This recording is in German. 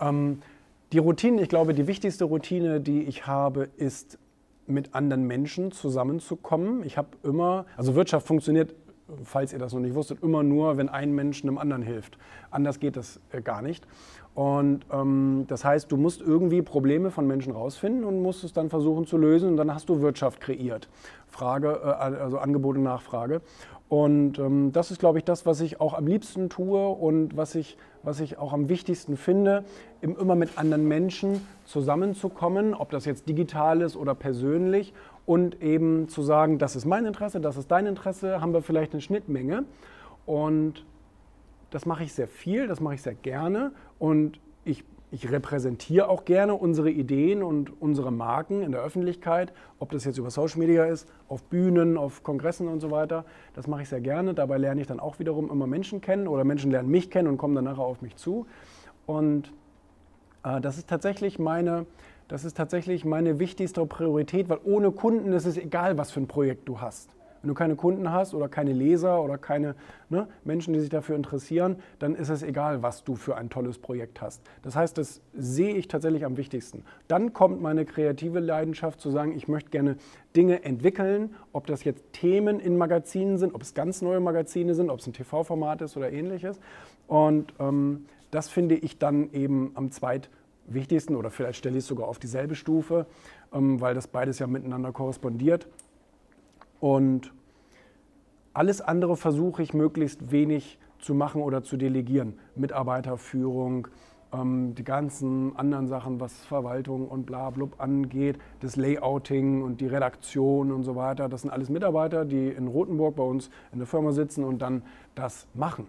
Ähm, die Routine, ich glaube, die wichtigste Routine, die ich habe, ist mit anderen Menschen zusammenzukommen. Ich habe immer, also Wirtschaft funktioniert, falls ihr das noch nicht wusstet, immer nur, wenn ein Mensch einem anderen hilft. Anders geht das äh, gar nicht. Und ähm, das heißt, du musst irgendwie Probleme von Menschen rausfinden und musst es dann versuchen zu lösen und dann hast du Wirtschaft kreiert. Frage, äh, also Angebot und Nachfrage. Und ähm, das ist, glaube ich, das, was ich auch am liebsten tue und was ich, was ich auch am wichtigsten finde, immer mit anderen Menschen zusammenzukommen, ob das jetzt digital ist oder persönlich und eben zu sagen, das ist mein Interesse, das ist dein Interesse, haben wir vielleicht eine Schnittmenge. Und das mache ich sehr viel, das mache ich sehr gerne und ich ich repräsentiere auch gerne unsere Ideen und unsere Marken in der Öffentlichkeit, ob das jetzt über Social Media ist, auf Bühnen, auf Kongressen und so weiter. Das mache ich sehr gerne. Dabei lerne ich dann auch wiederum immer Menschen kennen oder Menschen lernen mich kennen und kommen dann nachher auf mich zu. Und äh, das ist tatsächlich meine, das ist tatsächlich meine wichtigste Priorität, weil ohne Kunden ist es egal, was für ein Projekt du hast. Wenn du keine Kunden hast oder keine Leser oder keine ne, Menschen, die sich dafür interessieren, dann ist es egal, was du für ein tolles Projekt hast. Das heißt, das sehe ich tatsächlich am wichtigsten. Dann kommt meine kreative Leidenschaft zu sagen, ich möchte gerne Dinge entwickeln, ob das jetzt Themen in Magazinen sind, ob es ganz neue Magazine sind, ob es ein TV-Format ist oder ähnliches. Und ähm, das finde ich dann eben am zweitwichtigsten oder vielleicht stelle ich es sogar auf dieselbe Stufe, ähm, weil das beides ja miteinander korrespondiert. Und alles andere versuche ich möglichst wenig zu machen oder zu delegieren. Mitarbeiterführung, ähm, die ganzen anderen Sachen, was Verwaltung und bla blub angeht, das Layouting und die Redaktion und so weiter. Das sind alles Mitarbeiter, die in Rothenburg bei uns in der Firma sitzen und dann das machen.